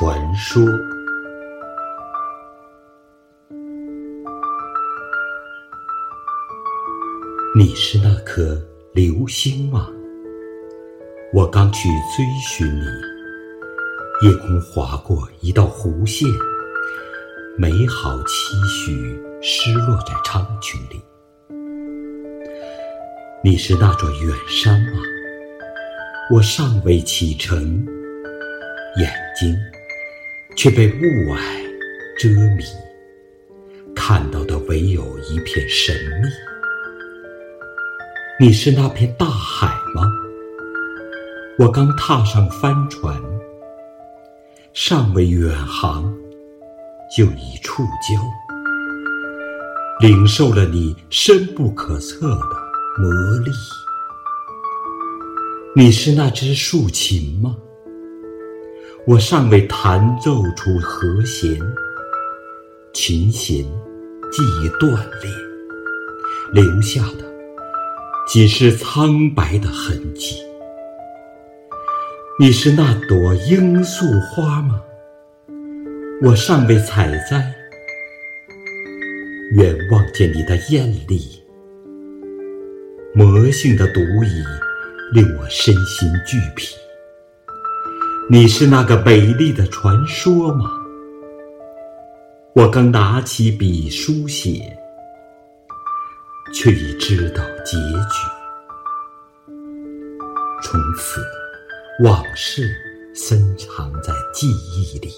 传说。你是那颗流星吗？我刚去追寻你，夜空划过一道弧线，美好期许失落在苍穹里。你是那座远山吗？我尚未启程，眼睛却被雾霭遮迷，看到的唯有一片神秘。你是那片大海吗？我刚踏上帆船，尚未远航，就已触礁，领受了你深不可测的魔力。你是那只竖琴吗？我尚未弹奏出和弦，琴弦既已断裂，留下的仅是苍白的痕迹。你是那朵罂粟花吗？我尚未采摘，远望见你的艳丽，魔性的毒瘾。令我身心俱疲。你是那个美丽的传说吗？我刚拿起笔书写，却已知道结局。从此，往事深藏在记忆里。